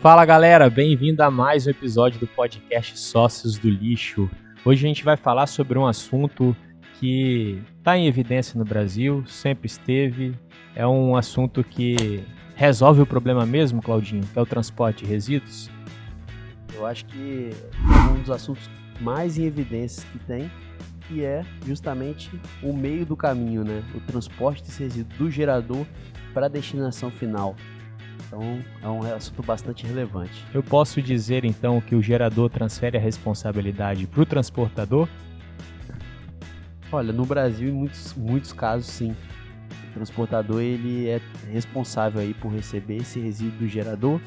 Fala galera, bem-vindo a mais um episódio do podcast Sócios do Lixo. Hoje a gente vai falar sobre um assunto que está em evidência no Brasil, sempre esteve. É um assunto que resolve o problema mesmo, Claudinho, que é o transporte de resíduos. Eu acho que é um dos assuntos mais em evidência que tem, que é justamente o meio do caminho, né? O transporte desse resíduo do gerador para a destinação final. Então é um assunto bastante relevante. Eu posso dizer então que o gerador transfere a responsabilidade para o transportador? Olha, no Brasil, em muitos, muitos casos, sim. O transportador ele é responsável aí por receber esse resíduo do gerador.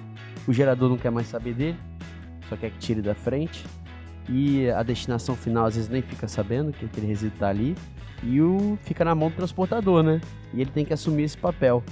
O gerador não quer mais saber dele, só quer que tire da frente. E a destinação final às vezes nem fica sabendo que aquele resíduo está ali. E o fica na mão do transportador, né? E ele tem que assumir esse papel.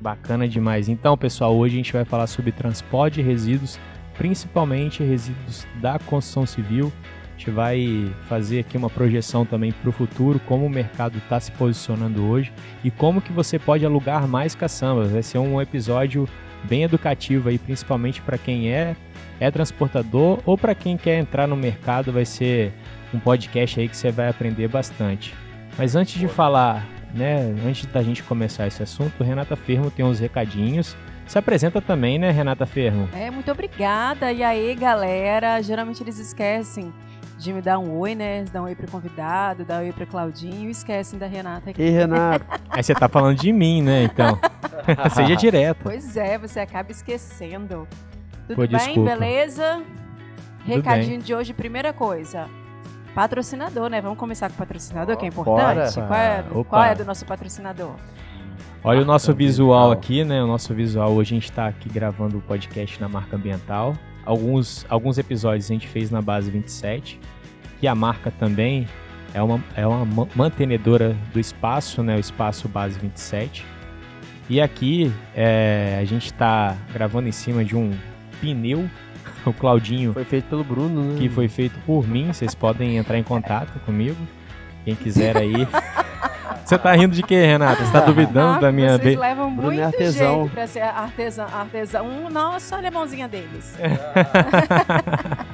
Bacana demais. Então, pessoal, hoje a gente vai falar sobre transporte de resíduos, principalmente resíduos da construção civil. A gente vai fazer aqui uma projeção também para o futuro, como o mercado está se posicionando hoje e como que você pode alugar mais caçambas. Vai ser um episódio bem educativo aí, principalmente para quem é, é transportador ou para quem quer entrar no mercado, vai ser um podcast aí que você vai aprender bastante. Mas antes de falar né, antes da gente começar esse assunto, Renata Fermo tem uns recadinhos. Se apresenta também, né, Renata Fermo? É, muito obrigada. E aí, galera? Geralmente eles esquecem de me dar um oi, né? Dar um oi pro convidado, dar um oi pro Claudinho e esquecem da Renata aqui. Ei, Renata. Aí você tá falando de mim, né, então? Seja direto. Pois é, você acaba esquecendo. Tudo Pô, bem? desculpa. Beleza? Tudo Recadinho de hoje, primeira coisa. Patrocinador, né? Vamos começar com o patrocinador, que é importante. Bora. Qual é, Opa. qual é do nosso patrocinador? Olha o nosso Marca visual ambiental. aqui, né? O nosso visual, hoje a gente tá aqui gravando o podcast na marca ambiental. Alguns, alguns episódios a gente fez na base 27. E a marca também é uma, é uma ma- mantenedora do espaço, né? O espaço base 27. E aqui é, a gente tá gravando em cima de um pneu. O Claudinho Foi feito pelo Bruno, né? que foi feito por mim. Vocês podem entrar em contato comigo. Quem quiser aí. Você tá rindo de quê, Renata? Você tá duvidando Ah, da minha. Vocês be- levam Bruno é muito artesão. jeito pra ser artesão. artesão. Um, nossa, olha a mãozinha deles.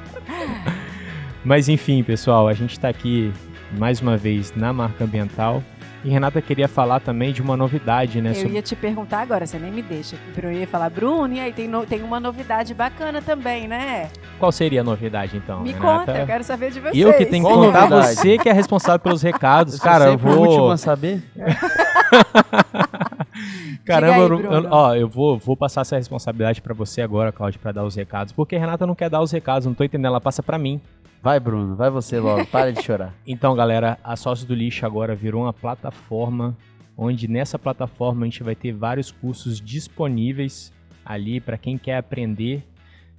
Mas enfim, pessoal, a gente tá aqui mais uma vez na marca ambiental. E Renata queria falar também de uma novidade, né? Eu sobre- ia te perguntar agora, você nem me deixa. Eu ia falar, Bruno, e aí tem, no- tem uma novidade bacana também, né? Qual seria a novidade, então? me Renata? conta, eu quero saber de vocês. E eu que tenho que contar, você que é responsável pelos recados. Eu Cara, eu sempre o último vou. a saber. Caramba, aí, eu- ó, eu vou, vou passar essa responsabilidade pra você agora, Cláudio, pra dar os recados. Porque a Renata não quer dar os recados, não tô entendendo, ela passa pra mim. Vai, Bruno, vai você logo. Para de chorar. Então, galera, a Sócio do Lixo agora virou uma plataforma onde nessa plataforma a gente vai ter vários cursos disponíveis ali para quem quer aprender.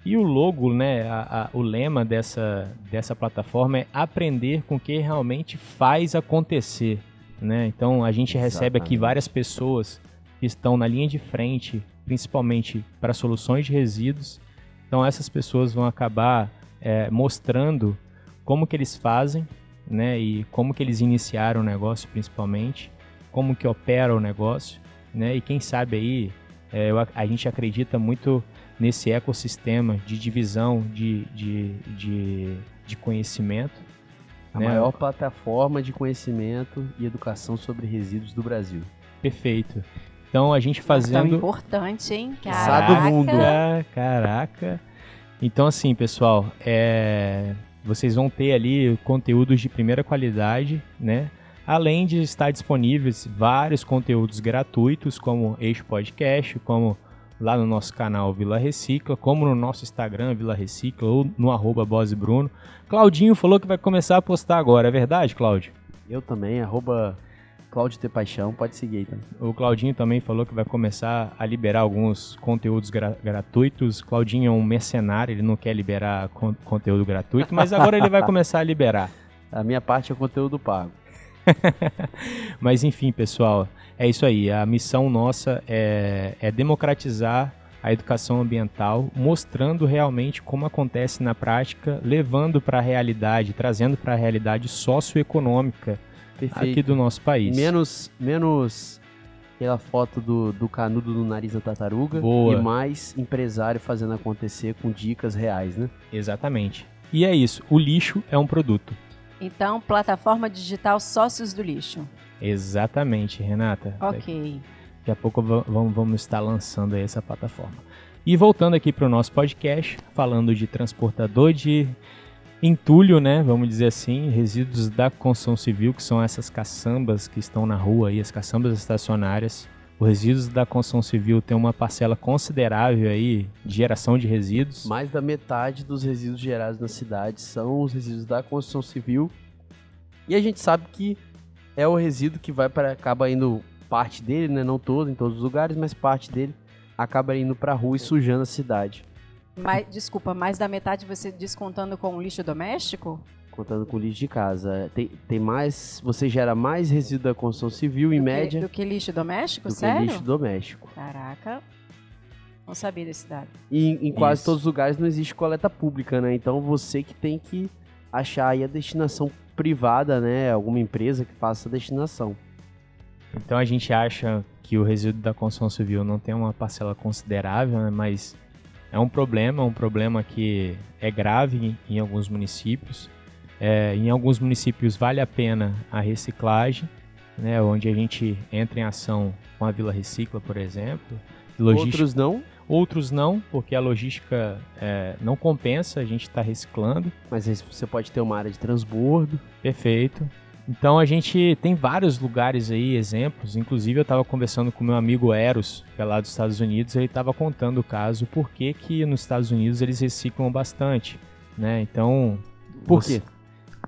E o logo, né, a- a- o lema dessa, dessa plataforma é aprender com o que realmente faz acontecer. Né? Então a gente recebe aqui Exatamente. várias pessoas que estão na linha de frente, principalmente para soluções de resíduos. Então essas pessoas vão acabar é, mostrando como que eles fazem, né, e como que eles iniciaram o negócio principalmente, como que opera o negócio, né, e quem sabe aí é, eu a gente acredita muito nesse ecossistema de divisão de, de, de, de conhecimento. A né? maior plataforma de conhecimento e educação sobre resíduos do Brasil. Perfeito. Então a gente Tão fazendo importante, hein? Sá do mundo. Caraca, Caraca. Então, assim, pessoal, é, vocês vão ter ali conteúdos de primeira qualidade, né? Além de estar disponíveis vários conteúdos gratuitos, como este podcast, como lá no nosso canal Vila Recicla, como no nosso Instagram Vila Recicla ou no arroba Bruno. Claudinho falou que vai começar a postar agora, é verdade, Cláudio? Eu também, arroba Cláudio T. Paixão, pode seguir aí também. O Claudinho também falou que vai começar a liberar alguns conteúdos gra- gratuitos. Claudinho é um mercenário, ele não quer liberar con- conteúdo gratuito, mas agora ele vai começar a liberar. A minha parte é conteúdo pago. Mas enfim, pessoal, é isso aí. A missão nossa é, é democratizar a educação ambiental, mostrando realmente como acontece na prática, levando para a realidade, trazendo para a realidade socioeconômica Perfeito. aqui do nosso país. Menos, menos aquela foto do, do canudo no nariz da tartaruga Boa. e mais empresário fazendo acontecer com dicas reais, né? Exatamente. E é isso, o lixo é um produto. Então, plataforma digital Sócios do Lixo. Exatamente, Renata. Ok. Daqui a pouco va- vamos, vamos estar lançando aí essa plataforma. E voltando aqui para o nosso podcast, falando de transportador de entulho, né? Vamos dizer assim, resíduos da construção civil, que são essas caçambas que estão na rua aí, as caçambas estacionárias. Os resíduos da construção civil tem uma parcela considerável aí de geração de resíduos. Mais da metade dos resíduos gerados na cidade são os resíduos da construção civil. E a gente sabe que é o resíduo que vai para acaba indo parte dele, né, não todo em todos os lugares, mas parte dele acaba indo para a rua e sujando a cidade. Mais, desculpa, mais da metade você descontando com o lixo doméstico? Contando com o lixo de casa. Tem, tem mais. Você gera mais resíduo da construção civil, em Do que- média, do que lixo doméstico? do que Sério? lixo doméstico. Caraca. Não sabia desse dado. E em, em quase todos os lugares não existe coleta pública, né? Então você que tem que achar aí a destinação privada, né? Alguma empresa que faça a destinação. Então a gente acha que o resíduo da construção civil não tem uma parcela considerável, né, mas é um problema, é um problema que é grave em, em alguns municípios. É, em alguns municípios vale a pena a reciclagem, né, onde a gente entra em ação com a Vila Recicla, por exemplo. Logística, Outros não, outros não, porque a logística é, não compensa, a gente está reciclando. mas você pode ter uma área de transbordo. Perfeito. Então a gente tem vários lugares aí, exemplos. Inclusive eu estava conversando com meu amigo Eros, que é lá dos Estados Unidos, ele estava contando o caso por que que nos Estados Unidos eles reciclam bastante, né? Então, Por quê?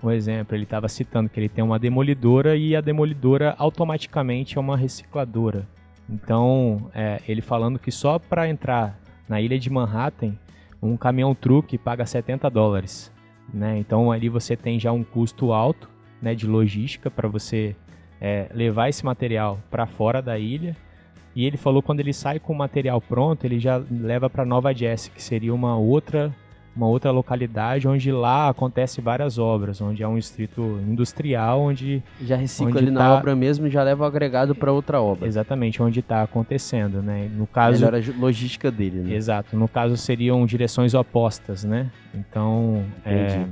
um exemplo, ele estava citando que ele tem uma demolidora e a demolidora automaticamente é uma recicladora. Então, é, ele falando que só para entrar na ilha de Manhattan, um caminhão truque paga 70 dólares. Né? Então, ali você tem já um custo alto né, de logística para você é, levar esse material para fora da ilha. E ele falou que quando ele sai com o material pronto, ele já leva para Nova Jersey, que seria uma outra uma outra localidade onde lá acontece várias obras, onde é um distrito industrial, onde Já recicla Onde ali na tá- obra mesmo e já leva o agregado para outra obra. exatamente onde está acontecendo, né? No caso, Melhora a logística dele, né? exato, no caso seriam direções opostas, né? Então, é, Entendi.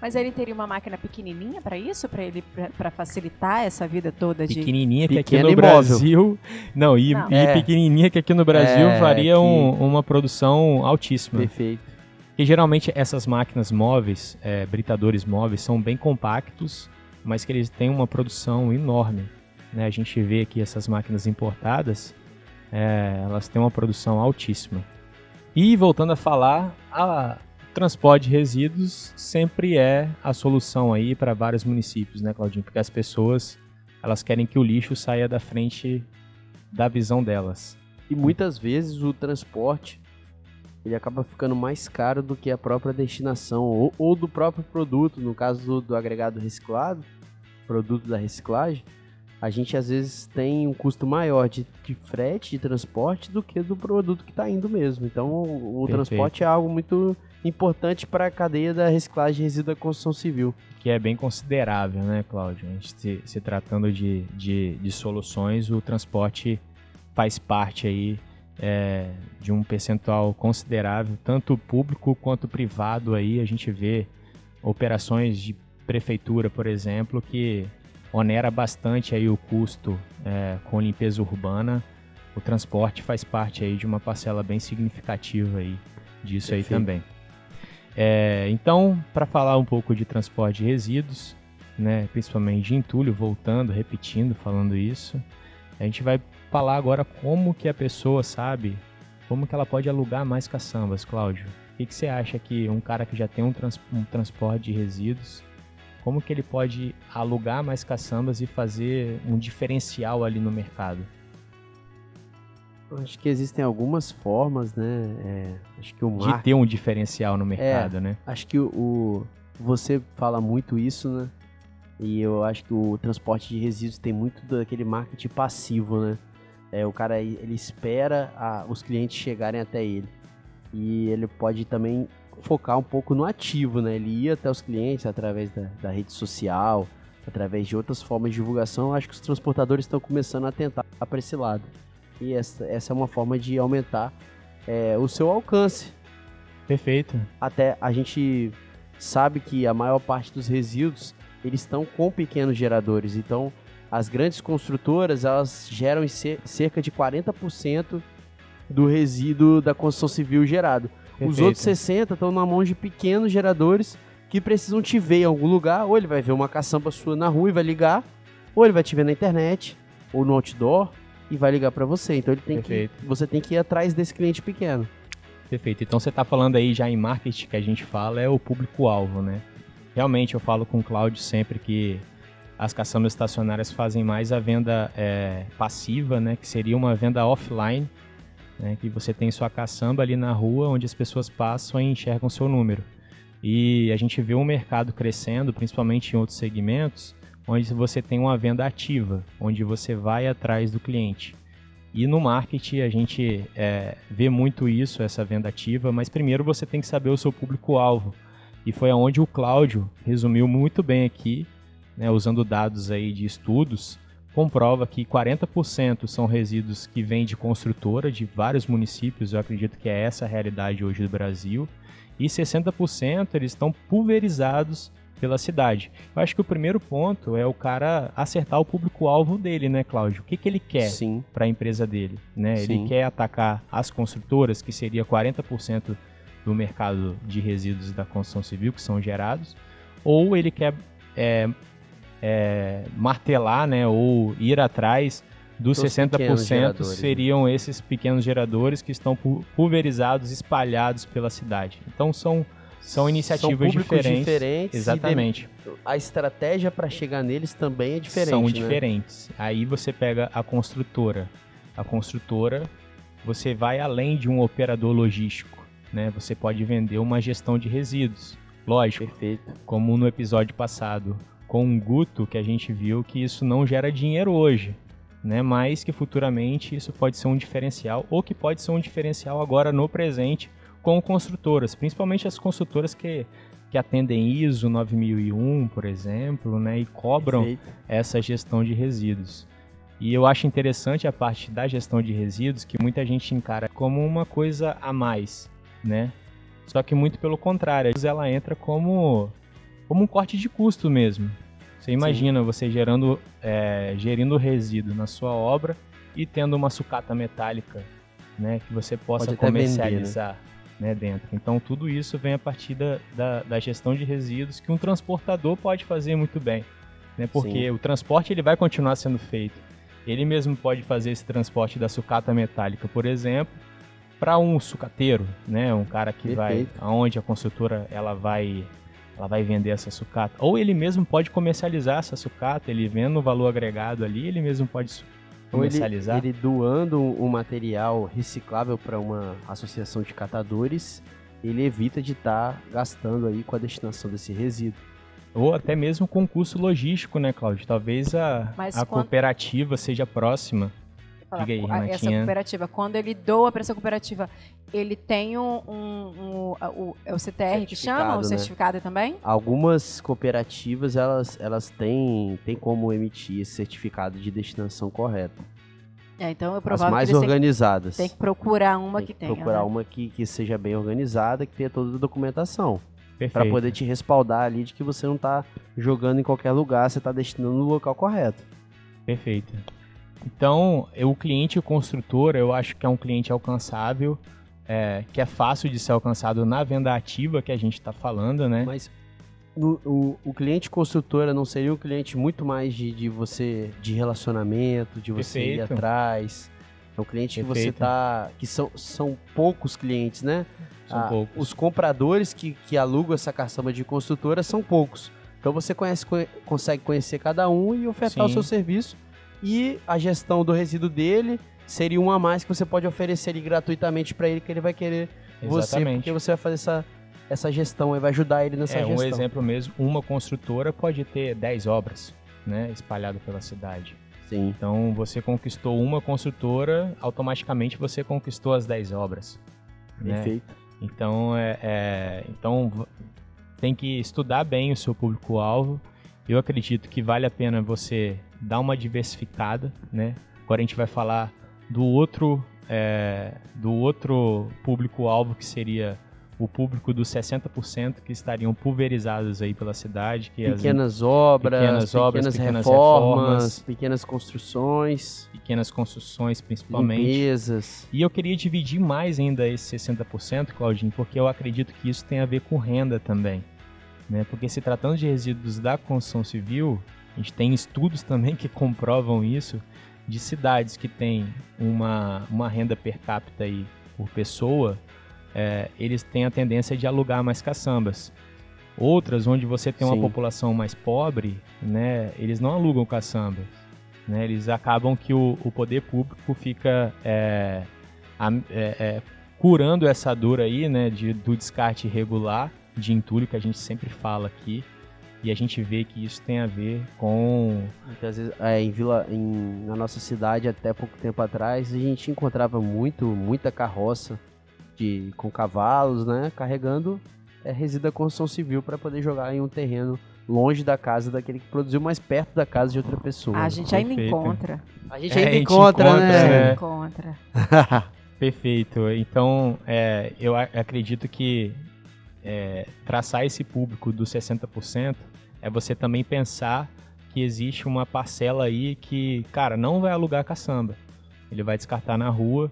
Mas ele teria uma máquina pequenininha para isso? Para ele para facilitar essa vida toda de pequenininha que aqui no e móvel. Brasil, não, e, Não. e É. pequenininha que aqui no Brasil É, faria que- um- uma produção altíssima. Perfeito. E geralmente essas máquinas móveis, é, britadores móveis, são bem compactos, mas que eles têm uma produção enorme. né? A gente vê aqui essas máquinas importadas, é, elas têm uma produção altíssima. E voltando a falar, a transporte de resíduos sempre é a solução aí para vários municípios, né, Claudinho? Porque as pessoas elas querem que o lixo saia da frente da visão delas. E muitas vezes o transporte ele acaba ficando mais caro do que a própria destinação ou, ou do próprio produto. No caso do, do agregado reciclado, produto da reciclagem, a gente às vezes tem um custo maior de, de frete, de transporte, do que do produto que está indo mesmo. Então o, o transporte é algo muito importante para a cadeia da reciclagem de resíduo da construção civil. que é bem considerável, né, Cláudio? Se, se tratando de, de, de soluções, o transporte faz parte aí é, de um percentual considerável, tanto público quanto privado aí. A gente vê operações de prefeitura, por exemplo, que onera bastante aí o custo é, com limpeza urbana. O transporte faz parte aí de uma parcela bem significativa aí disso aí Perfeito. também. É, então, para falar um pouco de transporte de resíduos, né, principalmente de entulho, voltando, repetindo, falando isso, a gente vai falar agora como que a pessoa sabe, como que ela pode alugar mais caçambas, Cláudio. O que, que você acha que um cara que já tem um, trans- um transporte de resíduos, como que ele pode alugar mais caçambas e fazer um diferencial ali no mercado? Acho que existem algumas formas, né? É, acho que o De marketing ter um diferencial no mercado, né? Acho que o, o- você fala muito isso, né? E eu acho que o transporte de resíduos tem muito daquele marketing passivo, né? É, o cara ele espera a- os clientes chegarem até ele. E ele pode também focar um pouco no ativo, né? Ele ir até os clientes através da, da rede social, através de outras formas de divulgação, acho que os transportadores estão começando a tentar para esse lado. E essa, essa é uma forma de aumentar é, o seu alcance. Perfeito. Até a gente sabe que a maior parte dos resíduos eles estão com pequenos geradores. Então, as grandes construtoras elas geram cerca de 40% do resíduo da construção civil gerado. Perfeito. Os outros 60 estão na mão de pequenos geradores que precisam te ver em algum lugar, ou ele vai ver uma caçamba sua na rua e vai ligar, ou ele vai te ver na internet ou no outdoor e vai ligar para você. Então ele tem Perfeito. que você tem que ir atrás desse cliente pequeno. Perfeito. Então você está falando aí já em marketing que a gente fala é o público-alvo, né? Realmente eu falo com o Cláudio sempre que as caçambas estacionárias fazem mais a venda é, passiva, né? Que seria uma venda offline, né? Que você tem sua caçamba ali na rua onde as pessoas passam e enxergam seu número. E a gente vê um mercado crescendo, principalmente em outros segmentos, onde você tem uma venda ativa, onde você vai atrás do cliente. E no marketing a gente é, vê muito isso, essa venda ativa, mas primeiro você tem que saber o seu público-alvo. E foi aonde o Cláudio resumiu muito bem aqui, né, usando dados aí de estudos, comprova que 40% são resíduos que vêm de construtora de vários municípios, eu acredito que é essa a realidade hoje do Brasil, e 60% eles estão pulverizados pela cidade. Eu acho que o primeiro ponto é o cara acertar o público-alvo dele, né, Cláudio? O que, que ele quer para a empresa dele? Né? Ele quer atacar as construtoras, que seria 40% do mercado de resíduos da construção civil que são gerados, ou ele quer é, é, martelar né, ou ir atrás dos 60% seriam esses pequenos geradores que estão pulverizados, espalhados pela cidade. Então são são iniciativas São diferentes. diferentes. Exatamente. A estratégia para chegar neles também é diferente. São né? diferentes. Aí você pega a construtora. A construtora, você vai além de um operador logístico. Né? Você pode vender uma gestão de resíduos. Lógico. Perfeito. Como no episódio passado com o Guto, que a gente viu que isso não gera dinheiro hoje. Né, mas que futuramente isso pode ser um diferencial, ou que pode ser um diferencial agora no presente, com construtoras, principalmente as construtoras que, que atendem ISO 9001, por exemplo, né, e cobram Perfeito. essa gestão de resíduos. E eu acho interessante a parte da gestão de resíduos, que muita gente encara como uma coisa a mais, né? Só que muito pelo contrário, ela entra como, como um corte de custo mesmo. Você imagina Sim. você gerando, é, gerindo resíduo na sua obra e tendo uma sucata metálica, né, que você possa comercializar. Vender, né? Né, dentro. Então tudo isso vem a partir da, da, da, gestão de resíduos que um transportador pode fazer muito bem, né, porque Sim. o transporte ele vai continuar sendo feito. Ele mesmo pode fazer esse transporte da sucata metálica, por exemplo, para um sucateiro, né, um cara que Perfeito. vai aonde a construtora ela vai ela vai vender essa sucata, ou ele mesmo pode comercializar essa sucata, ele vendo o valor agregado ali, ele mesmo pode comercializar. Ele, ele doando o um material reciclável para uma associação de catadores, ele evita de estar tá gastando aí com a destinação desse resíduo. Ou até mesmo com custo logístico, né, Cláudio? Talvez a, a quando... cooperativa seja próxima. Diga aí, Renatinha. Essa cooperativa, quando ele doa para essa cooperativa, ele tem um, um, um, um é o CTR que chama, o né? certificado também? Algumas cooperativas, elas, elas têm, têm como emitir esse certificado de destinação correta. É, então é provável As mais que organizadas. Tem que procurar uma tem que, que tenha. Procurar né? uma que, que seja bem organizada, que tenha toda a documentação. Para poder te respaldar ali de que você não está jogando em qualquer lugar, você está destinando no local correto. Perfeito. Então, eu, o cliente construtor, eu acho que é um cliente alcançável, é, que é fácil de ser alcançado na venda ativa que a gente está falando, né? Mas no, o, o, cliente construtora não seria um cliente muito mais de, de você, de relacionamento, de você Perfeito. ir atrás? É um cliente Perfeito. que você tá. que são, são poucos clientes, né? São ah, poucos. Os compradores que, que alugam essa caçamba de construtora são poucos. Então você conhece, consegue conhecer cada um e ofertar Sim. o seu serviço e a gestão do resíduo dele seria um a mais que você pode oferecer gratuitamente para ele, que ele vai querer Exatamente. você, porque você vai fazer essa, essa gestão e vai ajudar ele nessa é, gestão. Um exemplo mesmo, uma construtora pode ter 10 obras né, espalhadas pela cidade. Sim. Então você conquistou uma construtora, automaticamente você conquistou as 10 obras. Né? Perfeito. Né? Então, é, é, então tem que estudar bem o seu público-alvo eu acredito que vale a pena você dar uma diversificada, né? Agora a gente vai falar do outro, é, do outro público-alvo que seria o público dos 60% que estariam pulverizados aí pela cidade. Que pequenas, as, obras, pequenas obras, pequenas, pequenas reformas, reformas, pequenas construções. Pequenas construções, principalmente. Limpezas. E eu queria dividir mais ainda esse 60%, Claudinho, porque eu acredito que isso tem a ver com renda também. Né? Porque se tratando de resíduos da construção civil, a gente tem estudos também que comprovam isso, de cidades que têm uma, uma renda per capita aí por pessoa, é, eles têm a tendência de alugar mais caçambas. Outras, onde você tem uma Sim. população mais pobre, né, eles não alugam caçambas. Né, eles acabam que o, o poder público fica é, a, é, é, curando essa dor aí, né, de, do descarte irregular de entulho que a gente sempre fala aqui. E a gente vê que isso tem a ver com. Muitas vezes, é, em Vila, em, na nossa cidade, até pouco tempo atrás, a gente encontrava muito, muita carroça de, com cavalos, né? Carregando é, resíduo da construção civil para poder jogar em um terreno longe da casa daquele que produziu, mais perto da casa de outra pessoa. A gente ainda encontra. A gente ainda é, encontra, encontra, né? né? encontra. Perfeito. Então, é, eu acredito que é, traçar esse público dos 60% é você também pensar que existe uma parcela aí que, cara, não vai alugar caçamba. Ele vai descartar na rua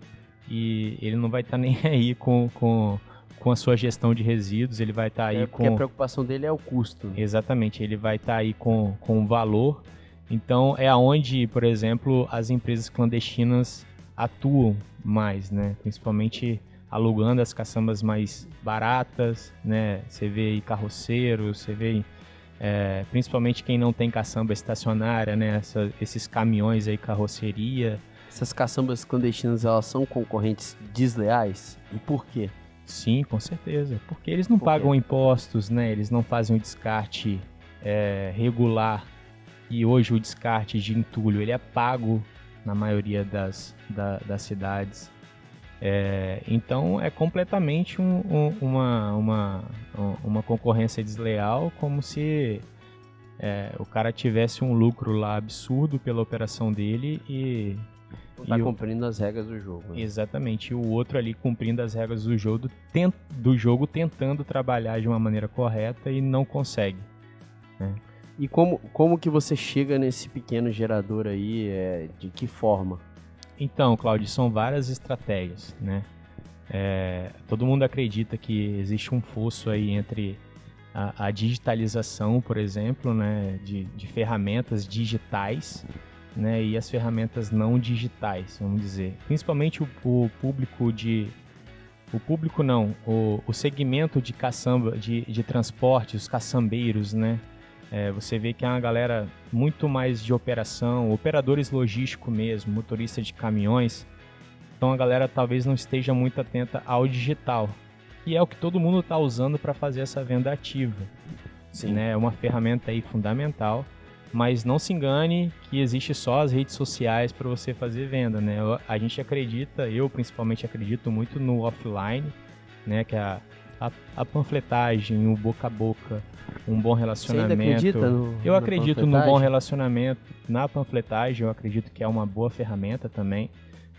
e ele não vai estar tá nem aí com, com, com a sua gestão de resíduos, ele vai estar tá aí é, com... a preocupação dele é o custo. Exatamente, ele vai estar tá aí com, com valor. Então é aonde, por exemplo, as empresas clandestinas atuam mais, né? Principalmente alugando as caçambas mais baratas, né? Você vê aí carroceiros, você vê é, principalmente quem não tem caçamba estacionária, né? Essa, esses caminhões aí, carroceria. Essas caçambas clandestinas, elas são concorrentes desleais? E por quê? Sim, com certeza. Porque eles não por pagam impostos, né? Eles não fazem o descarte é, regular. E hoje o descarte de entulho, ele é pago na maioria das, da, das cidades. É, então é completamente um, um, uma, uma, uma concorrência desleal, como se é, o cara tivesse um lucro lá absurdo pela operação dele e. Não tá cumprindo o, as regras do jogo. Né? Exatamente. E o outro ali cumprindo as regras do jogo, tent, do jogo, tentando trabalhar de uma maneira correta e não consegue. Né? E como, como que você chega nesse pequeno gerador aí? É, de que forma? Então, Claudio, são várias estratégias, né? É, todo mundo acredita que existe um fosso aí entre a, a digitalização, por exemplo, né, de, de, ferramentas digitais, né, e as ferramentas não digitais, vamos dizer. Principalmente o, o público de o público não, o, o segmento de caçamba, de, de transporte, os caçambeiros, né? É, você vê que é uma galera muito mais de operação, operadores logísticos mesmo, motorista de caminhões. Então a galera talvez não esteja muito atenta ao digital, que é o que todo mundo está usando para fazer essa venda ativa. Sim. Né? É uma ferramenta aí fundamental, mas não se engane que existe só as redes sociais para você fazer venda. Né? A gente acredita, eu principalmente acredito muito no offline, né? que é a, a, a panfletagem, o boca a boca, um bom relacionamento. Você acredita no, eu acredito no bom relacionamento, na panfletagem, eu acredito que é uma boa ferramenta também,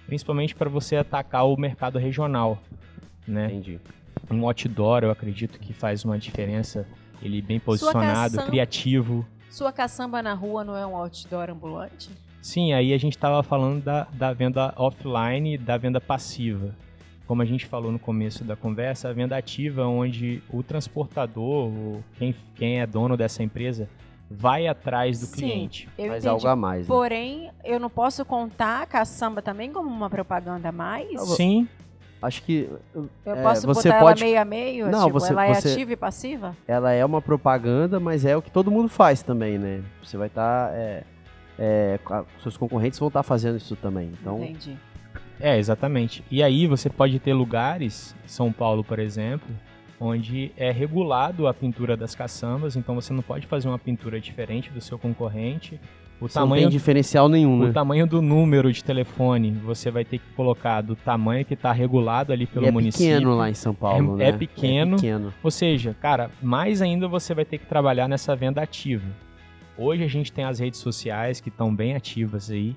principalmente para você atacar o mercado regional, né? Entendi. Um outdoor, eu acredito que faz uma diferença, ele bem posicionado, caçamba, criativo. Sua caçamba na rua não é um outdoor ambulante? Sim, aí a gente estava falando da, da venda offline e da venda passiva como a gente falou no começo da conversa, a venda ativa, onde o transportador, quem, quem é dono dessa empresa, vai atrás do Sim, cliente. Eu Faz entendi. algo a mais. Né? Porém, eu não posso contar a caçamba também como uma propaganda a mais? Sim. Acho que. Eu é, posso você botar pode... ela meio a meio? Não, tipo, você, ela é você... ativa e passiva? Ela é uma propaganda, mas é o que todo mundo faz também, né? Você vai estar. Tá, é, é, seus concorrentes vão estar tá fazendo isso também. Então, Entendi. É, exatamente. E aí você pode ter lugares, São Paulo, por exemplo, onde é regulado a pintura das caçambas, então você não pode fazer uma pintura diferente do seu concorrente. O você tamanho, não tem diferencial nenhum, o né? tamanho do número de telefone, você vai ter que colocar do tamanho que está regulado ali pelo e é município. É pequeno lá em São Paulo, é, né? É pequeno, é pequeno. Ou seja, cara, mais ainda você vai ter que trabalhar nessa venda ativa. Hoje a gente tem as redes sociais que estão bem ativas aí.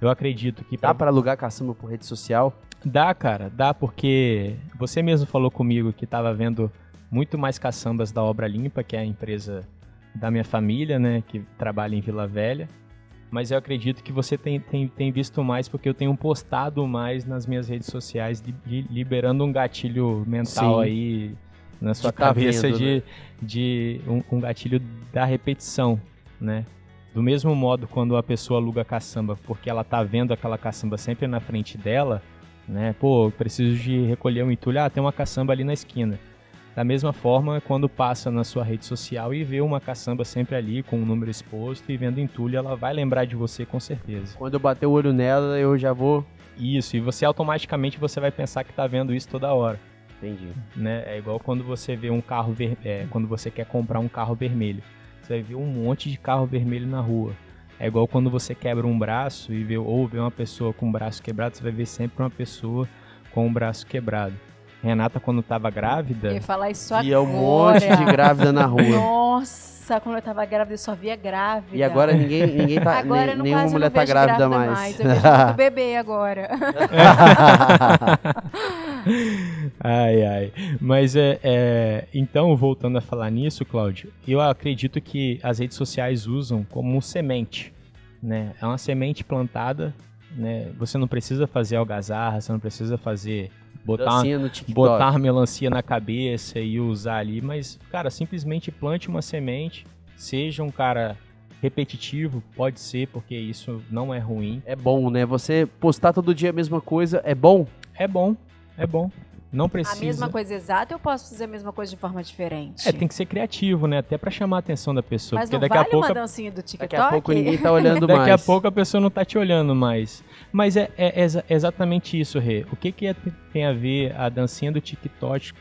Eu acredito que Dá para alugar caçamba por rede social? Dá, cara, dá porque você mesmo falou comigo que estava vendo muito mais caçambas da Obra Limpa, que é a empresa da minha família, né, que trabalha em Vila Velha. Mas eu acredito que você tem, tem, tem visto mais porque eu tenho postado mais nas minhas redes sociais, li, liberando um gatilho mental Sim. aí na sua tá cabeça vendo, de, né? de um, um gatilho da repetição, né? Do mesmo modo, quando a pessoa aluga caçamba porque ela tá vendo aquela caçamba sempre na frente dela, né? Pô, preciso de recolher um entulho. Ah, tem uma caçamba ali na esquina. Da mesma forma, quando passa na sua rede social e vê uma caçamba sempre ali com o um número exposto e vendo entulho, ela vai lembrar de você com certeza. Quando eu bater o olho nela, eu já vou. Isso, e você automaticamente você vai pensar que está vendo isso toda hora. Entendi. Né? É igual quando você vê um carro ver... É, quando você quer comprar um carro vermelho. Você vai ver um monte de carro vermelho na rua. É igual quando você quebra um braço e vê, ou vê uma pessoa com o braço quebrado, você vai ver sempre uma pessoa com o braço quebrado. Renata, quando estava grávida. Eu ia falar isso agora. Ia um monte de grávida na rua. Nossa, quando eu estava grávida, eu só via grávida. E agora ninguém, ninguém tá. agora nem, nenhuma mulher tá grávida, grávida mais. mais. Eu vejo bebê agora. ai, ai. Mas é, é, Então, voltando a falar nisso, Cláudio, eu acredito que as redes sociais usam como semente. Né? É uma semente plantada. Né? Você não precisa fazer algazarra, você não precisa fazer botar, botar melancia na cabeça e usar ali, mas, cara, simplesmente plante uma semente, seja um cara repetitivo, pode ser, porque isso não é ruim. É bom, né? Você postar todo dia a mesma coisa é bom? É bom, é bom. Não precisa. A mesma coisa exata eu posso fazer a mesma coisa de forma diferente? É, tem que ser criativo, né? Até para chamar a atenção da pessoa. Mas porque não daqui vale a pouco uma dancinha do TikTok? Daqui a pouco ninguém tá olhando daqui mais. Daqui a pouco a pessoa não tá te olhando mais. Mas é, é, é exatamente isso, Rê. O que, que é, tem a ver a dancinha do TikTok,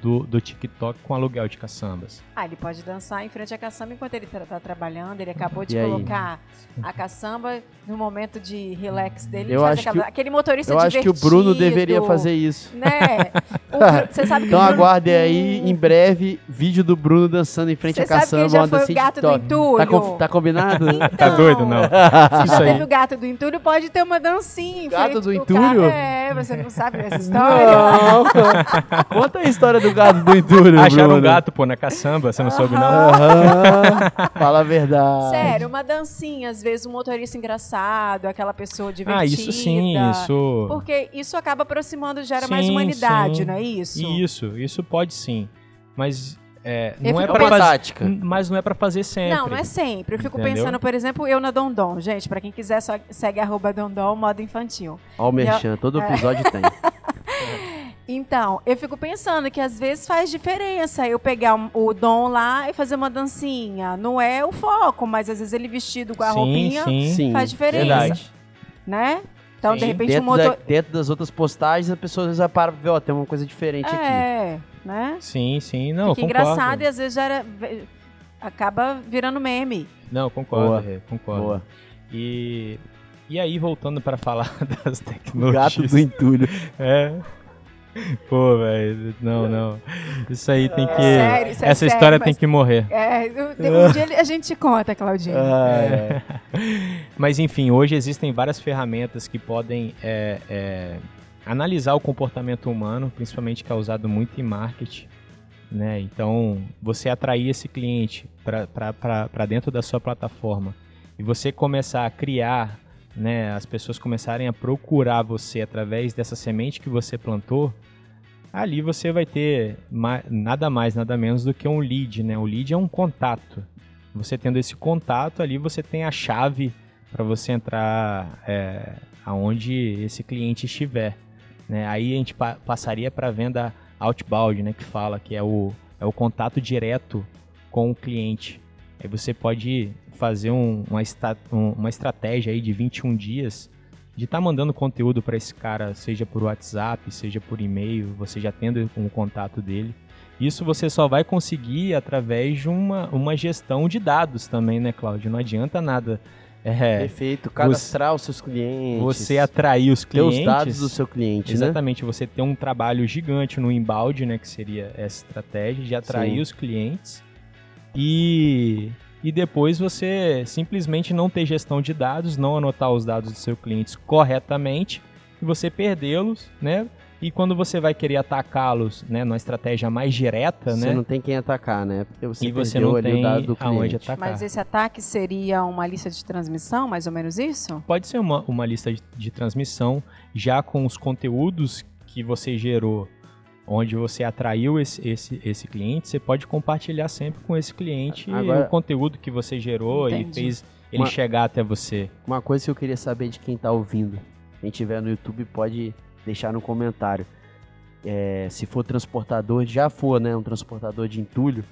do, do TikTok com aluguel de caçambas? Ah, ele pode dançar em frente à caçamba enquanto ele está tá trabalhando. Ele acabou de colocar a caçamba no momento de relax dele. Eu acho aquela, que, aquele motorista Eu acho que o Bruno deveria fazer isso. Né? O, você sabe que então Bruno... aguardem aí, em breve, vídeo do Bruno dançando em frente à caçamba. Você sabe que já foi o gato do entulho? Tá, com, tá combinado? Então, tá doido, não? Se já teve o gato do entulho, pode ter uma dancinha. Gato do entulho? É, você não sabe dessa história? Não. Conta a história do gato do entulho, Acharam Bruno. um gato, pô, na caçamba, você não soube, não? Fala a verdade. Sério, uma dancinha, às vezes um motorista engraçado, aquela pessoa divertida. Ah, isso sim, isso... Porque isso acaba aproximando, gera sim, mais humanidade, sim. não é isso? Isso, isso pode sim. Mas é, não é para fazer, mas não é para fazer sempre. Não, não é sempre. Eu fico Entendeu? pensando, por exemplo, eu na Dondon. Gente, para quem quiser, só segue arroba Dondon, modo infantil. Ó o merchan, todo é. episódio tem. Então, eu fico pensando que às vezes faz diferença eu pegar o Dom lá e fazer uma dancinha. Não é o foco, mas às vezes ele vestido com a sim, roupinha sim. faz diferença. Verdade. Né? Então, sim. de repente, dentro, o motor... da, dentro das outras postagens, a pessoa às vezes para ver, ó, tem uma coisa diferente é, aqui. É, né? Sim, sim. Não, Fica concordo. engraçado e às vezes já era, acaba virando meme. Não, concordo, Boa. concordo. Boa. E, e aí, voltando para falar das tecnologias. O gato do entulho. É. Pô, velho, não, não. Isso aí tem que. Sério, isso é essa sério, história tem que morrer. É, um dia a gente conta, Claudinho. Ah, é. Mas enfim, hoje existem várias ferramentas que podem é, é, analisar o comportamento humano, principalmente causado muito em marketing. Né? Então, você atrair esse cliente para dentro da sua plataforma e você começar a criar né, as pessoas começarem a procurar você através dessa semente que você plantou, ali você vai ter nada mais, nada menos do que um lead, né? O lead é um contato. Você tendo esse contato ali, você tem a chave para você entrar é, aonde esse cliente estiver. Né? Aí a gente pa passaria para a venda outbound, né? Que fala que é o, é o contato direto com o cliente. Aí você pode fazer um, uma, esta, um, uma estratégia aí de 21 dias de estar tá mandando conteúdo para esse cara, seja por WhatsApp, seja por e-mail, você já tendo um contato dele. Isso você só vai conseguir através de uma, uma gestão de dados também, né, Cláudio? Não adianta nada. É, Perfeito, cadastrar você, os seus clientes. Você atrair os clientes. Ter os dados do seu cliente, né? Exatamente, né? você ter um trabalho gigante no inbound, né, que seria essa estratégia de atrair Sim. os clientes e e depois você simplesmente não ter gestão de dados, não anotar os dados dos seus clientes corretamente e você perdê-los, né? E quando você vai querer atacá-los, né, numa estratégia mais direta, Você né? não tem quem atacar, né? Porque você e você perdeu não ali tem o dado do aonde cliente. atacar. Mas esse ataque seria uma lista de transmissão, mais ou menos isso? Pode ser uma, uma lista de, de transmissão já com os conteúdos que você gerou, onde você atraiu esse, esse, esse cliente, você pode compartilhar sempre com esse cliente Agora- o conteúdo que você gerou e Entendi. fez ele Uma- chegar até você. Uma coisa que eu queria saber de quem tá ouvindo. Quem tiver no YouTube pode deixar no comentário. É, se for transportador, já for, né? Um transportador de entulho.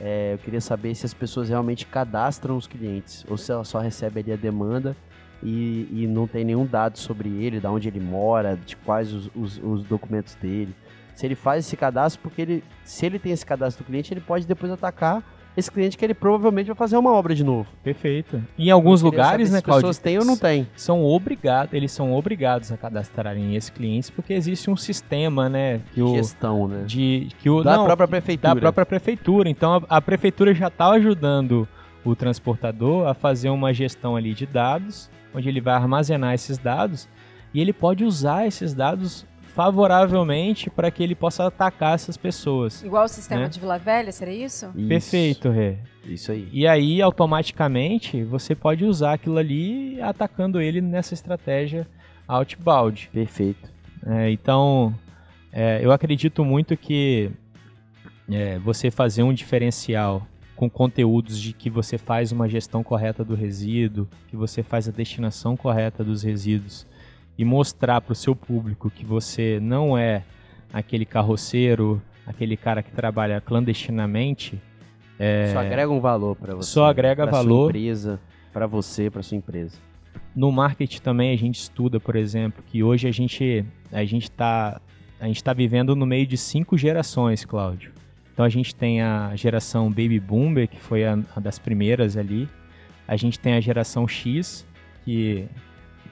é, eu queria saber se as pessoas realmente cadastram os clientes. Ou se ela só recebe ali a demanda e, e não tem nenhum dado sobre ele, de onde ele mora, de quais os, os- os documentos dele. Se ele faz esse cadastro, porque ele, se ele tem esse cadastro do cliente, ele pode depois atacar esse cliente que ele provavelmente vai fazer uma obra de novo. Perfeito. Em alguns lugares, né, se as Claudio? pessoas têm ou não têm. São obrigados, eles são obrigados a cadastrarem esses clientes porque existe um sistema, né, que o Gestão, né? de que o Da não, própria prefeitura. da própria prefeitura. Então a, a prefeitura já está ajudando o transportador a fazer uma gestão ali de dados, onde ele vai armazenar esses dados e ele pode usar esses dados favoravelmente para que ele possa atacar essas pessoas. Igual o sistema Né? de Vila Velha, seria isso? Isso. Perfeito, Rê. Isso aí. E aí, automaticamente, você pode usar aquilo ali atacando ele nessa estratégia outbound. Perfeito. É, então, é, eu acredito muito que é, você fazer um diferencial com conteúdos de que você faz uma gestão correta do resíduo, que você faz a destinação correta dos resíduos e mostrar para o seu público que você não é aquele carroceiro, aquele cara que trabalha clandestinamente, Só agrega um valor para você. É. Só agrega pra valor. Sua empresa, para você, para sua empresa. No marketing também a gente estuda, por exemplo, que hoje a gente a gente está a gente tá vivendo no meio de cinco gerações, Cláudio. Então a gente tem a geração Baby Boomer, que foi a, a das primeiras ali. A gente tem a geração X, que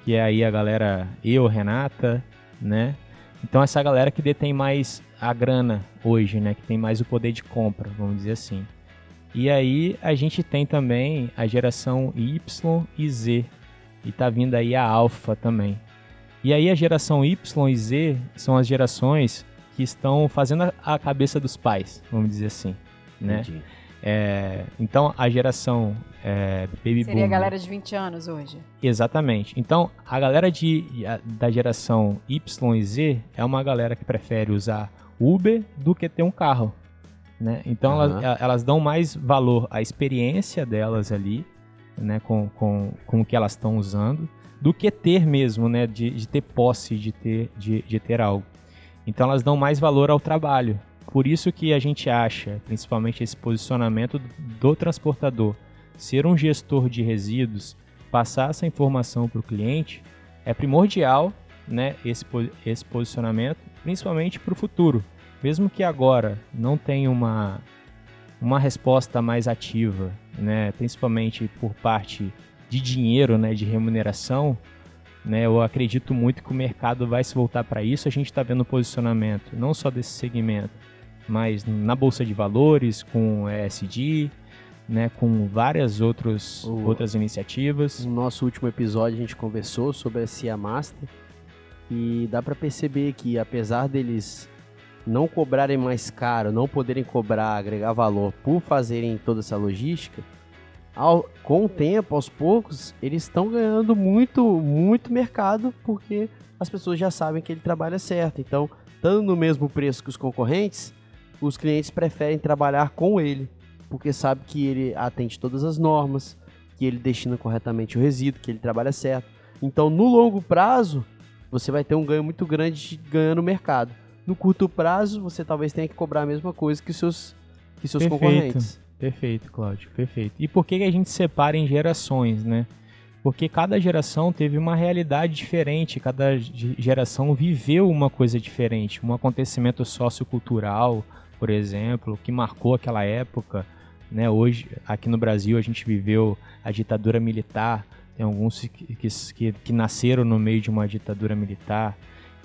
que é aí a galera eu, Renata, né? Então essa galera que detém mais a grana hoje, né, que tem mais o poder de compra, vamos dizer assim. E aí a gente tem também a geração Y e Z, e tá vindo aí a Alpha também. E aí a geração Y e Z são as gerações que estão fazendo a- cabeça dos pais, vamos dizer assim, né? Entendi. É, então a geração é, Baby Seria a Boomer- galera de 20 anos hoje. Exatamente. Então, a galera de, a- da geração Y e Z é uma galera que prefere usar Uber do que ter um carro. Né? Então, elas, Aham. a- elas dão mais valor à experiência delas ali, né? com, com, com o que elas estão usando, do que ter mesmo, né? de, de ter posse, de ter, de, de ter algo. Então, elas dão mais valor ao trabalho. Por isso que a gente acha, principalmente esse posicionamento do, do transportador, ser um gestor de resíduos passar essa informação para o cliente é primordial, né, esse, esse posicionamento, principalmente para o futuro. Mesmo que agora não tenha uma, uma resposta mais ativa, né, principalmente por parte de dinheiro, né, de remuneração, né, eu acredito muito que o mercado vai se voltar para isso. A gente está vendo o posicionamento não só desse segmento, mas na bolsa de valores, com ESG, né, com várias outros, O- outras iniciativas. No nosso último episódio a gente conversou sobre a CIA Master e dá para perceber que apesar deles não cobrarem mais caro, não poderem cobrar, agregar valor por fazerem toda essa logística, ao- com o tempo, aos poucos, eles estão ganhando muito, muito mercado porque as pessoas já sabem que ele trabalha certo. Então, estando no mesmo preço que os concorrentes, os clientes preferem trabalhar com ele, porque sabe que ele atende todas as normas, que ele destina corretamente o resíduo, que ele trabalha certo. Então, no longo prazo, você vai ter um ganho muito grande ganhando no mercado. No curto prazo, você talvez tenha que cobrar a mesma coisa que seus, que seus Perfeito. concorrentes. Perfeito, Cláudio, perfeito. E por que que a gente separa em gerações, né? Porque cada geração teve uma realidade diferente, cada ge- geração viveu uma coisa diferente, um acontecimento sociocultural, por exemplo, que marcou aquela época. Né? Hoje, aqui no Brasil, a gente viveu a ditadura militar, tem alguns que, que, que nasceram no meio de uma ditadura militar.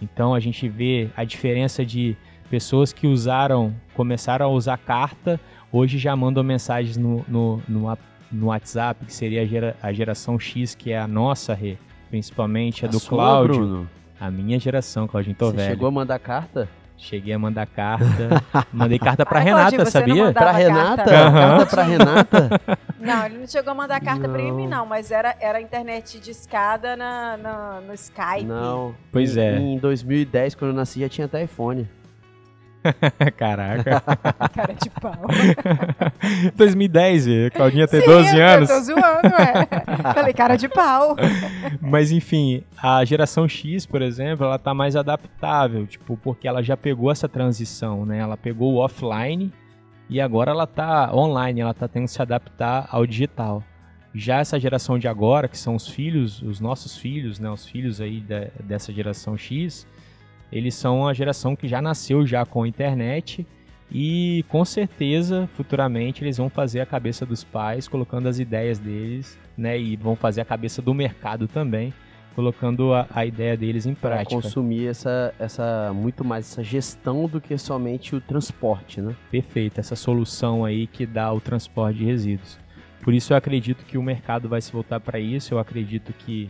Então a gente vê a diferença de pessoas que usaram, começaram a usar carta, hoje já mandam mensagens no, no, no, no WhatsApp, que seria a, gera, a geração X, que é a nossa, Rê, principalmente a, A do sua, Cláudio. Bruno? A minha geração, Claudinho, tô Você velho. chegou a mandar carta? Cheguei a mandar carta. Mandei carta pra Ai, Renata, Claudinho, você não sabia? Pra Renata? carta? Carta pra Renata? Não, ele não chegou a mandar carta pra Não. mim, não, mas era, era internet de escada na, na- no Skype. Não. Pois é. Em 2010, quando eu nasci, já tinha até iPhone. Caraca. Cara de pau. 2010, Rê. Claudinha tem Sim, 12 eu anos. tô zoando, ué. Falei, cara de pau. Mas enfim, a geração X, por exemplo, ela tá mais adaptável, tipo, porque ela já pegou essa transição, né? Ela pegou o offline e agora ela tá online, ela tá tendo que se adaptar ao digital. Já essa geração de agora, que são os filhos, os nossos filhos, né, os filhos aí da- dessa geração X, eles são a geração que já nasceu já com a internet e com certeza futuramente eles vão fazer a cabeça dos pais colocando as ideias deles, né, e vão fazer a cabeça do mercado também, colocando a, a ideia deles em Pra prática. consumir essa, essa, muito mais essa gestão do que somente o transporte, né? Perfeito, essa solução aí que dá o transporte de resíduos. Por isso eu acredito que o mercado vai se voltar para isso. Eu acredito que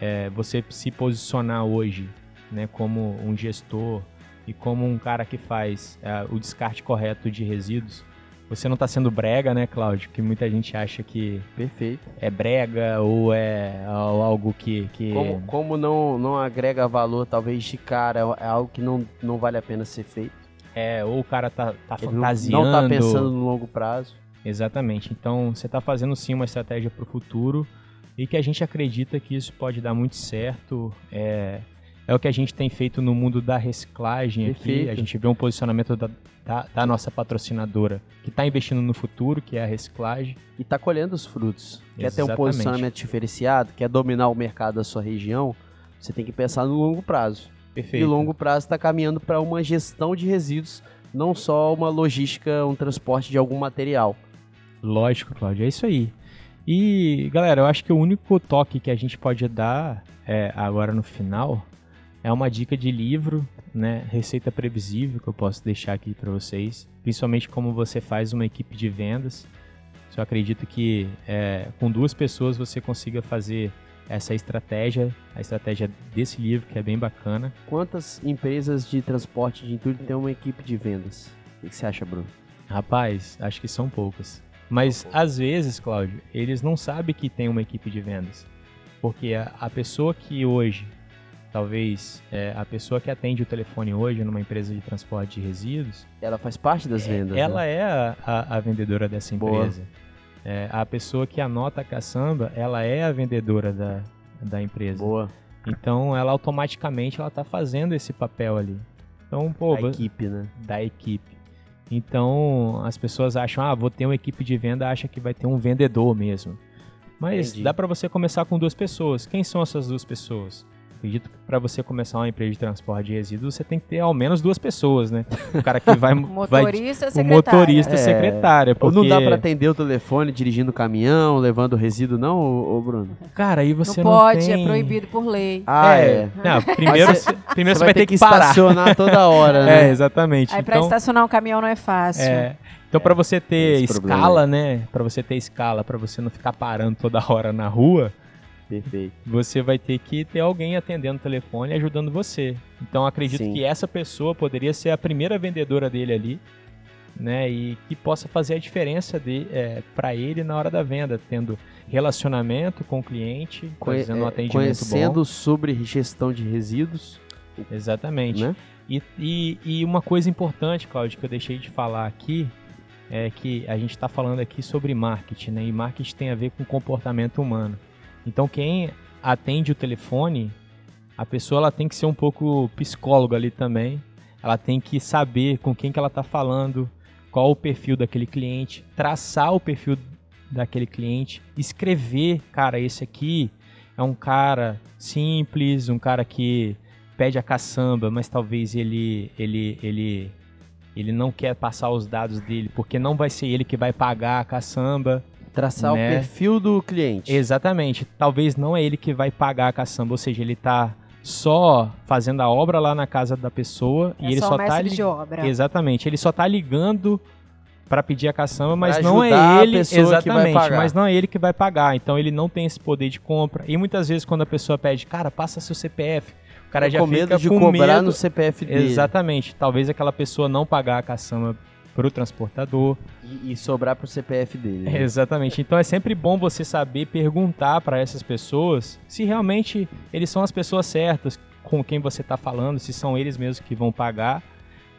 é, você se posicionar hoje, né, como um gestor e como um cara que faz é, o descarte correto de resíduos, você não está sendo brega, né, Cláudio? Que muita gente acha que Perfeito. é brega ou é algo que, que Como, como não, não agrega valor, talvez de cara, é algo que não, não vale a pena ser feito. é ou o cara tá, tá Ele não, fantasiando. não tá pensando no longo prazo. Exatamente. Então, você está fazendo sim uma estratégia para o futuro e que a gente acredita que isso pode dar muito certo. É, é o que a gente tem feito no mundo da reciclagem aqui. Perfeito. A gente vê um posicionamento da, da, da nossa patrocinadora que está investindo no futuro, que é a reciclagem. E tá colhendo os frutos. Quer ter um Exatamente. posicionamento diferenciado, quer dominar o mercado da sua região, você tem que pensar no longo prazo. Perfeito. E longo prazo está caminhando para uma gestão de resíduos, não só uma logística, um transporte de algum material. Lógico, Cláudio, é isso aí. E, galera, eu acho que o único toque que a gente pode dar é, agora no final é uma dica de livro, né? Receita previsível que eu posso deixar aqui para vocês, principalmente como você faz uma equipe de vendas. Eu acredito que é, com duas pessoas você consiga fazer essa estratégia, a estratégia desse livro que é bem bacana. Quantas empresas de transporte de entulho têm uma equipe de vendas? O que você acha, Bruno? Rapaz, acho que são poucas. Mas às vezes, Cláudio, eles não sabem que tem uma equipe de vendas. Porque a, a pessoa que hoje, talvez, é, a pessoa que atende o telefone hoje numa empresa de transporte de resíduos, Ela faz parte das vendas. ela né? é a, a- a vendedora dessa empresa. É, a pessoa que anota a caçamba, ela é a vendedora da, da empresa. Boa. Então, ela automaticamente ela tá fazendo esse papel ali. Então, pô, a vo- equipe, né? da equipe. Então, as pessoas acham, ah, vou ter uma equipe de venda, acha que vai ter um vendedor mesmo. Mas Entendi. dá para você começar com duas pessoas. Quem são essas duas pessoas? Acredito que para você começar uma empresa de transporte de resíduos, você tem que ter ao menos duas pessoas, né? O cara que vai, vai Motorista, o secretária. motorista É. secretária, Ou porque não dá para atender o telefone dirigindo o caminhão, levando o resíduo, não, ô, Bruno? cara, aí Não você não, pode, tem... é proibido por lei. Ah, é. Não, primeiro, você, primeiro Você vai ter que, parar. estacionar toda hora, É, né? exatamente. Aí pra então, estacionar um caminhão não é fácil. É, então para você ter esse problema escala, né? Para você ter escala, para você não ficar parando toda hora na rua, Perfeito. você vai ter que ter alguém atendendo o telefone e ajudando você. Então acredito Sim. que essa pessoa poderia ser a primeira vendedora dele ali, né? E que possa fazer a diferença de, é, para ele na hora da venda, tendo relacionamento com o cliente, Conhe- fazendo um é, atendimento Conhecendo bom. sobre gestão de resíduos, Exatamente. né? E, e, e uma coisa importante, Claudio, que eu deixei de falar aqui, é que a gente está falando aqui sobre marketing, né? E marketing tem a ver com comportamento humano. Então, quem atende o telefone, a pessoa ela tem que ser um pouco psicóloga ali também. Ela tem que saber com quem que ela está falando, qual o perfil daquele cliente, traçar o perfil daquele cliente, escrever, cara, esse aqui é um cara simples, um cara que pede a caçamba, mas talvez ele ele ele ele não quer passar os dados dele, porque não vai ser ele que vai pagar a caçamba. Traçar Né? o perfil do cliente. Exatamente. Talvez não é ele que vai pagar a caçamba, ou seja, ele tá só fazendo a obra lá na casa da pessoa É e ele só, só tá de obra. Exatamente. Ele só tá ligando para pedir a caçamba, mas Pra não é ele pessoa que vai exatamente, pagar. mas não é ele que vai pagar. Então ele não tem esse poder de compra. E muitas vezes quando a pessoa pede, cara, passa seu CPF, o cara Tô já com fica medo de com cobrar medo. no CPF dele. Exatamente. Talvez aquela pessoa não pagar a caçamba pro transportador. E, e sobrar pro CPF dele. né? Exatamente. Então é sempre bom você saber perguntar para essas pessoas se realmente eles são as pessoas certas com quem você está falando, se são eles mesmos que vão pagar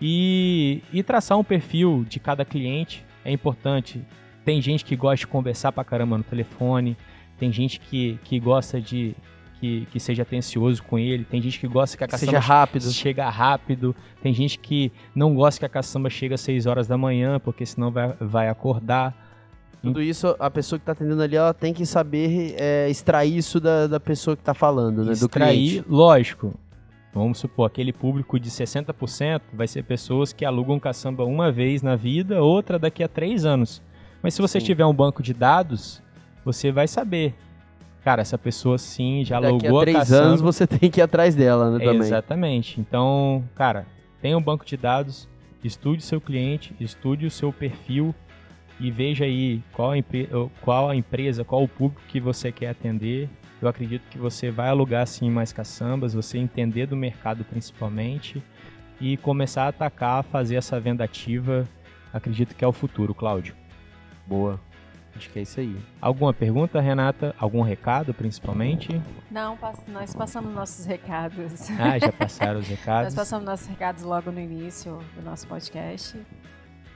e, e traçar um perfil de cada cliente é importante. Tem gente que gosta de conversar pra caramba no telefone, tem gente que, que gosta de que, que seja atencioso com ele, tem gente que gosta que a caçamba seja rápido. chega rápido. Tem gente que não gosta que a caçamba chegue às 6 horas da manhã, porque senão vai, vai acordar. Tudo isso, a pessoa que tá atendendo ali, ela tem que saber é, extrair isso da, da pessoa que tá falando, né? Do Extrair, lógico. Vamos supor, aquele público de 60% vai ser pessoas que alugam caçamba uma vez na vida, outra daqui a três anos. Mas se você Sim. tiver um banco de dados, você vai saber. Cara, essa pessoa sim já Daqui alugou a três caçamba. anos você tem que ir atrás dela, né, também. Exatamente. Então, cara, tenha um banco de dados, estude seu cliente, estude o seu perfil e veja aí qual qual a empresa, qual o público que você quer atender. Eu acredito que você vai alugar sim mais caçambas, você entender do mercado principalmente e começar a atacar, fazer essa venda ativa. Acredito que é o futuro, Cláudio. Boa. Acho que é isso aí. Alguma pergunta, Renata? Algum recado, principalmente? Não, nós passamos nossos recados. Ah, já passaram os Nós recados. passamos nossos recados logo no início do nosso podcast.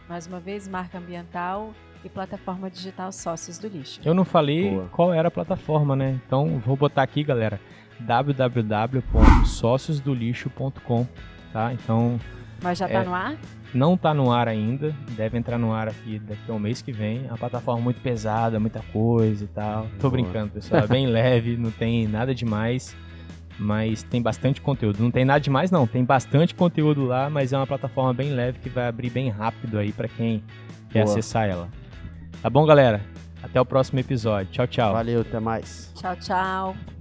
Mais uma vez, marca ambiental e plataforma digital Sócios do Lixo. Eu não falei Boa. qual era a plataforma, né? Então vou botar aqui, galera, www.sociosdolixo.com, tá? Então Mas já tá É. no ar? não tá no ar ainda, deve entrar no ar aqui daqui a um mês que vem. A plataforma é muito pesada, muita coisa e tal. Tô Boa. brincando, pessoal, é bem leve, não tem nada demais, mas tem bastante conteúdo. Não tem nada demais não, tem bastante conteúdo lá, mas é uma plataforma bem leve que vai abrir bem rápido aí pra quem quer Boa. acessar ela. Tá bom, galera? Até o próximo episódio. Tchau, tchau. Valeu, até mais. Tchau, tchau.